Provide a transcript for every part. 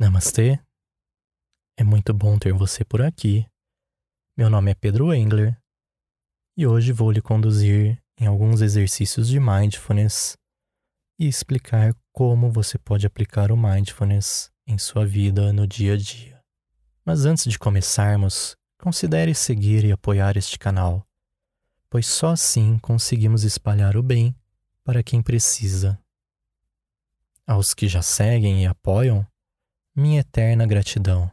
Namastê. É muito bom ter você por aqui. Meu nome é Pedro Engler e hoje vou lhe conduzir em alguns exercícios de mindfulness e explicar como você pode aplicar o mindfulness em sua vida no dia a dia. Mas antes de começarmos, considere seguir e apoiar este canal, pois só assim conseguimos espalhar o bem para quem precisa. Aos que já seguem e apoiam, minha eterna gratidão.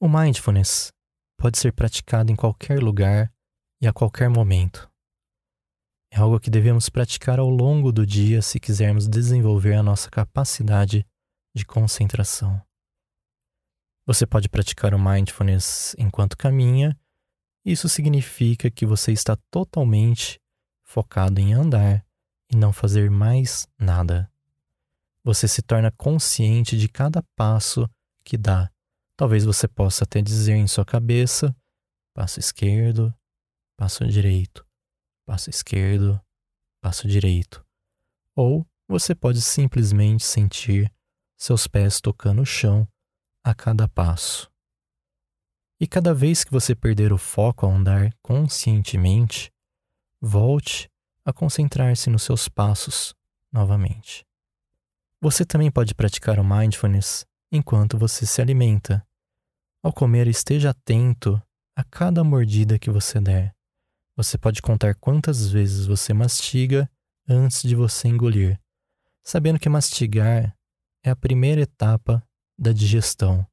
O mindfulness pode ser praticado em qualquer lugar e a qualquer momento. É algo que devemos praticar ao longo do dia se quisermos desenvolver a nossa capacidade de concentração. Você pode praticar o mindfulness enquanto caminha. Isso significa que você está totalmente focado em andar e não fazer mais nada. Você se torna consciente de cada passo que dá. Talvez você possa até dizer em sua cabeça: passo esquerdo, passo direito, passo esquerdo, passo direito. Ou você pode simplesmente sentir seus pés tocando o chão a cada passo. E cada vez que você perder o foco ao andar conscientemente, volte a concentrar-se nos seus passos novamente. Você também pode praticar o mindfulness enquanto você se alimenta. Ao comer, esteja atento a cada mordida que você der. Você pode contar quantas vezes você mastiga antes de você engolir, sabendo que mastigar é a primeira etapa da digestão.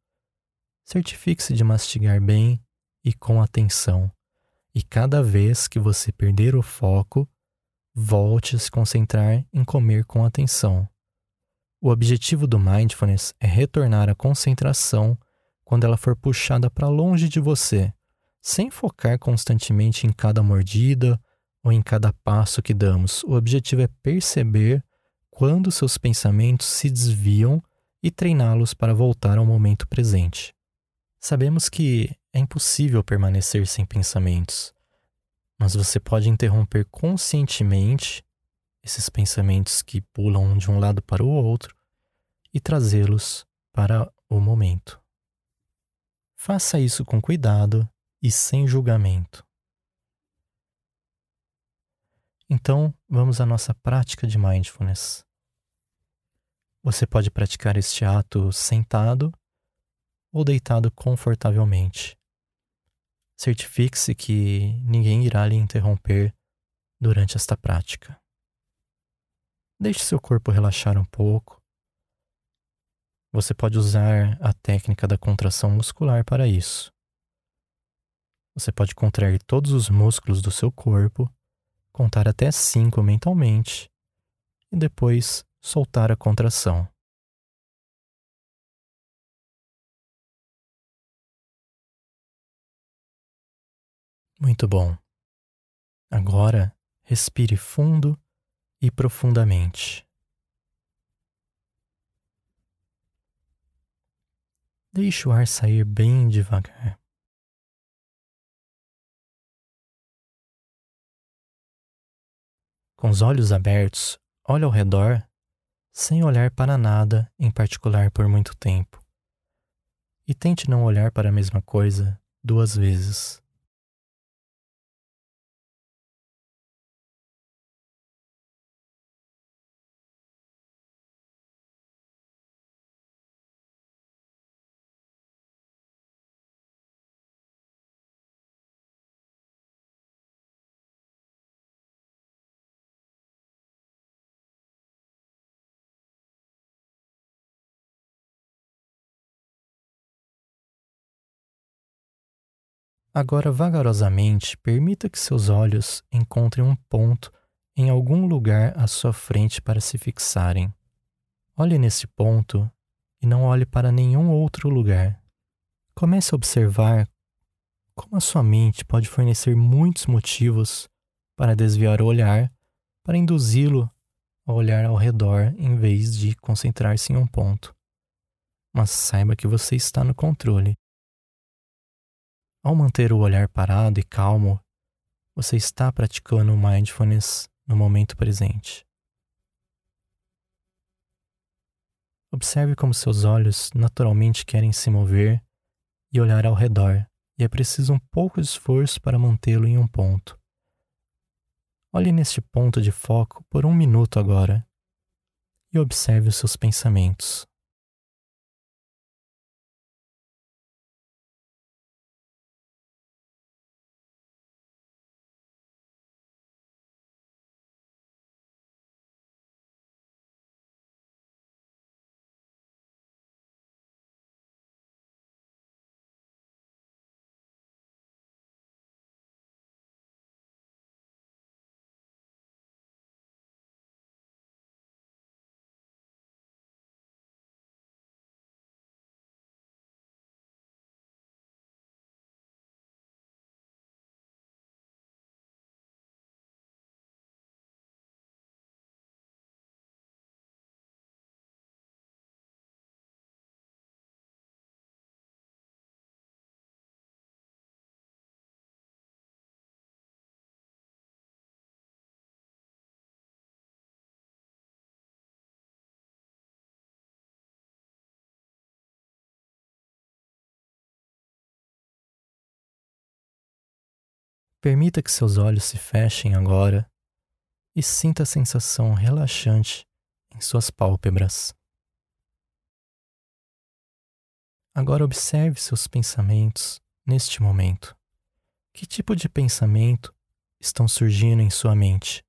Certifique-se de mastigar bem e com atenção. E cada vez que você perder o foco, volte a se concentrar em comer com atenção. O objetivo do mindfulness é retornar à concentração quando ela for puxada para longe de você, sem focar constantemente em cada mordida ou em cada passo que damos. O objetivo é perceber quando seus pensamentos se desviam e treiná-los para voltar ao momento presente. Sabemos que é impossível permanecer sem pensamentos mas você pode interromper conscientemente esses pensamentos que pulam de um lado para o outro e trazê-los para o momento. Faça isso com cuidado e sem julgamento. Então, vamos à nossa prática de mindfulness. Você pode praticar este ato sentado ou deitado confortavelmente. Certifique-se que ninguém irá lhe interromper durante esta prática. Deixe seu corpo relaxar um pouco. Você pode usar a técnica da contração muscular para isso. Você pode contrair todos os músculos do seu corpo, contar até cinco mentalmente e depois soltar a contração. Muito bom. Agora, respire fundo e profundamente. Deixe o ar sair bem devagar. Com os olhos abertos, olhe ao redor, sem olhar para nada em particular por muito tempo. E tente não olhar para a mesma coisa duas vezes. Agora, vagarosamente, permita que seus olhos encontrem um ponto em algum lugar à sua frente para se fixarem. Olhe nesse ponto e não olhe para nenhum outro lugar. Comece a observar como a sua mente pode fornecer muitos motivos para desviar o olhar, para induzi-lo a olhar ao redor em vez de concentrar-se em um ponto. Mas saiba que você está no controle ao manter o olhar parado e calmo, você está praticando mindfulness no momento presente. Observe como seus olhos naturalmente querem se mover e olhar ao redor, e é preciso um pouco de esforço para mantê-lo em um ponto. Olhe neste ponto de foco por um minuto agora e observe os seus pensamentos. Permita que seus olhos se fechem agora e sinta a sensação relaxante em suas pálpebras. Agora observe seus pensamentos neste momento. Que tipo de pensamento estão surgindo em sua mente?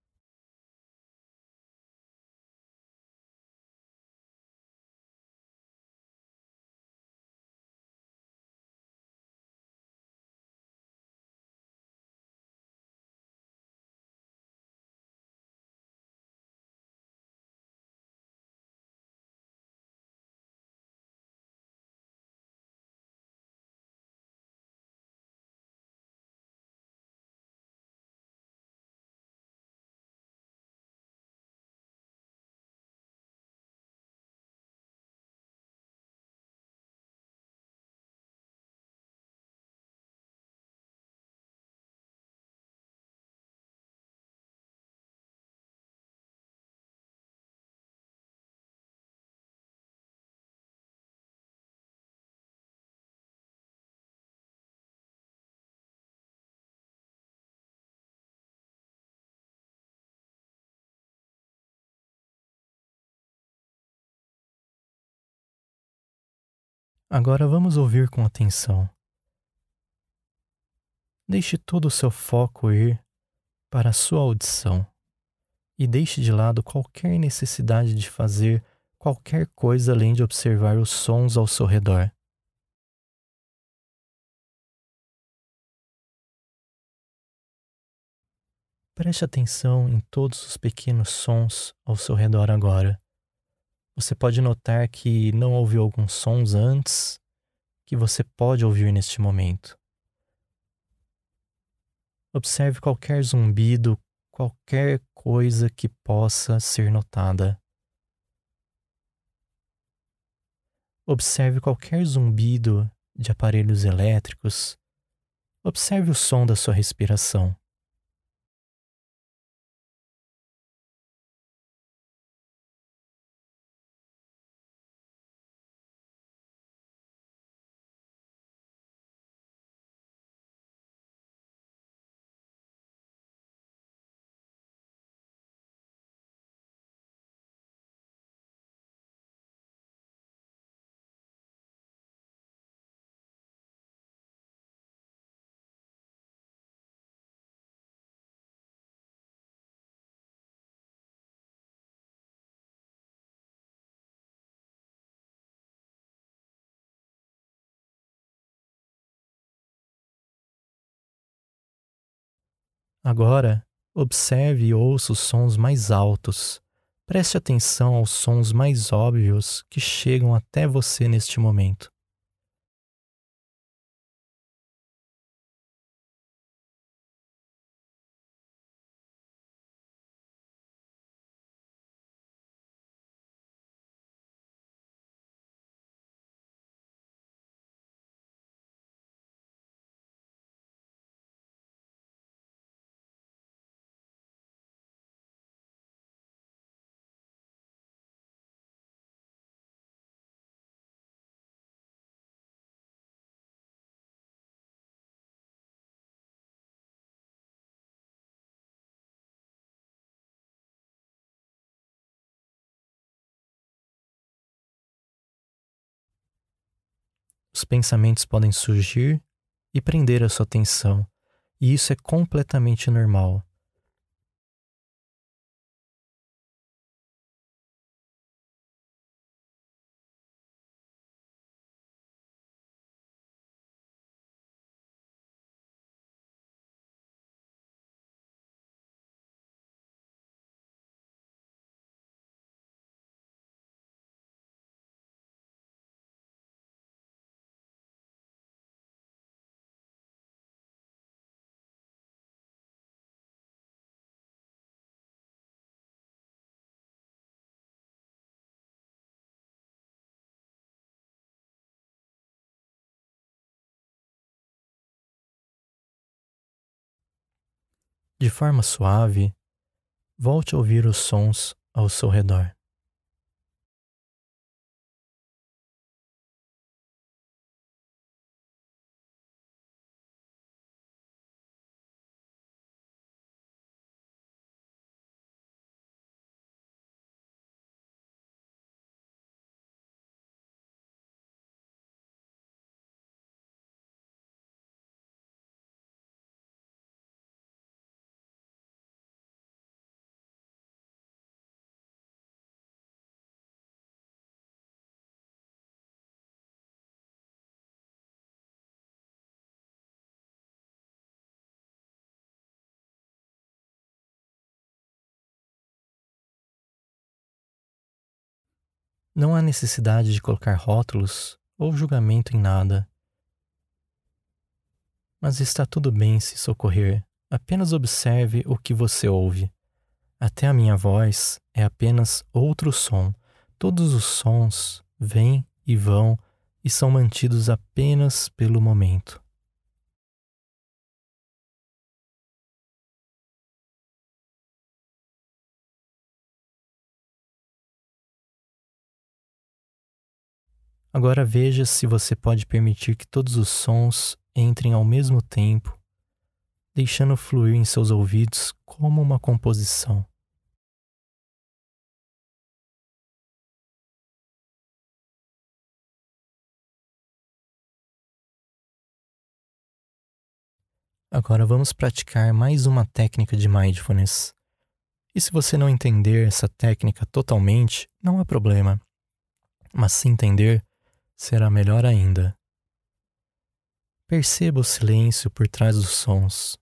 Agora vamos ouvir com atenção. Deixe todo o seu foco ir para a sua audição e deixe de lado qualquer necessidade de fazer qualquer coisa além de observar os sons ao seu redor. Preste atenção em todos os pequenos sons ao seu redor agora. Você pode notar que não ouviu alguns sons antes que você pode ouvir neste momento. Observe qualquer zumbido, qualquer coisa que possa ser notada. Observe qualquer zumbido de aparelhos elétricos. Observe o som da sua respiração. Agora, observe e ouça os sons mais altos. Preste atenção aos sons mais óbvios que chegam até você neste momento. Os pensamentos podem surgir e prender a sua atenção, e isso é completamente normal. De forma suave, volte a ouvir os sons ao seu redor. Não há necessidade de colocar rótulos ou julgamento em nada. Mas está tudo bem se socorrer, apenas observe o que você ouve. Até a minha voz é apenas outro som. Todos os sons vêm e vão e são mantidos apenas pelo momento. Agora veja se você pode permitir que todos os sons entrem ao mesmo tempo, deixando fluir em seus ouvidos como uma composição. Agora vamos praticar mais uma técnica de mindfulness. E se você não entender essa técnica totalmente, não há problema. Mas se entender, será melhor ainda. Perceba o silêncio por trás dos sons.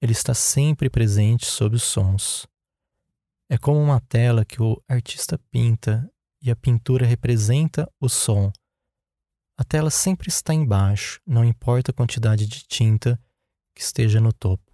Ele está sempre presente sob os sons. É como uma tela que o artista pinta e a pintura representa o som. A tela sempre está embaixo, não importa a quantidade de tinta que esteja no topo.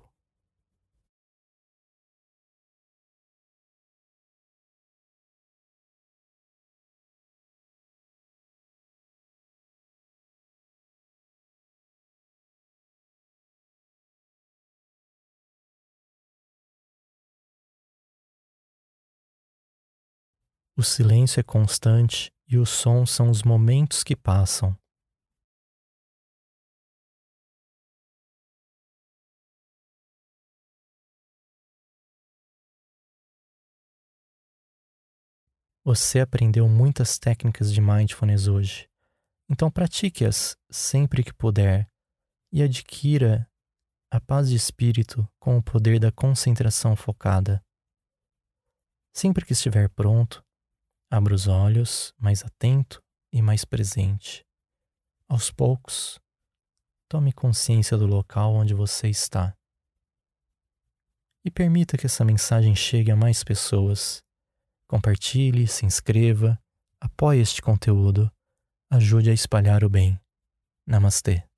O silêncio é constante e os sons são os momentos que passam. Você aprendeu muitas técnicas de mindfulness hoje, então pratique-as sempre que puder e adquira a paz de espírito com o poder da concentração focada. Sempre que estiver pronto, Abra os olhos, mais atento e mais presente. Aos poucos, tome consciência do local onde você está. E permita que essa mensagem chegue a mais pessoas. Compartilhe, se inscreva, apoie este conteúdo, ajude a espalhar o bem. Namastê.